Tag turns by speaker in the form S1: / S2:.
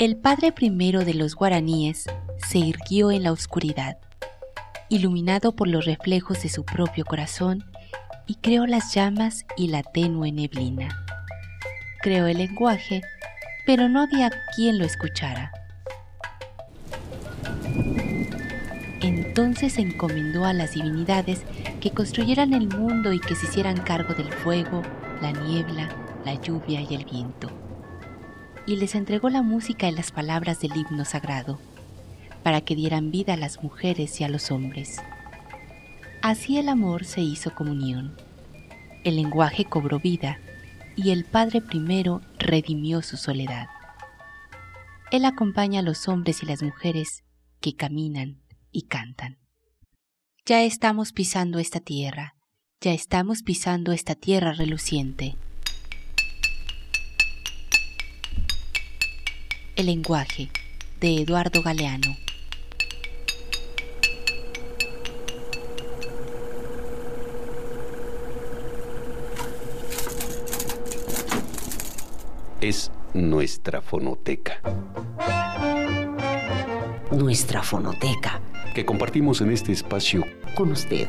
S1: El padre primero de los guaraníes se irguió en la oscuridad, iluminado por los reflejos de su propio corazón, y creó las llamas y la tenue neblina. Creó el lenguaje, pero no había quien lo escuchara. Entonces encomendó a las divinidades que construyeran el mundo y que se hicieran cargo del fuego, la niebla, la lluvia y el viento y les entregó la música y las palabras del himno sagrado, para que dieran vida a las mujeres y a los hombres. Así el amor se hizo comunión, el lenguaje cobró vida y el Padre primero redimió su soledad. Él acompaña a los hombres y las mujeres que caminan y cantan. Ya estamos pisando esta tierra, ya estamos pisando esta tierra reluciente El lenguaje de Eduardo Galeano.
S2: Es nuestra fonoteca.
S3: Nuestra fonoteca.
S2: Que compartimos en este espacio
S3: con usted.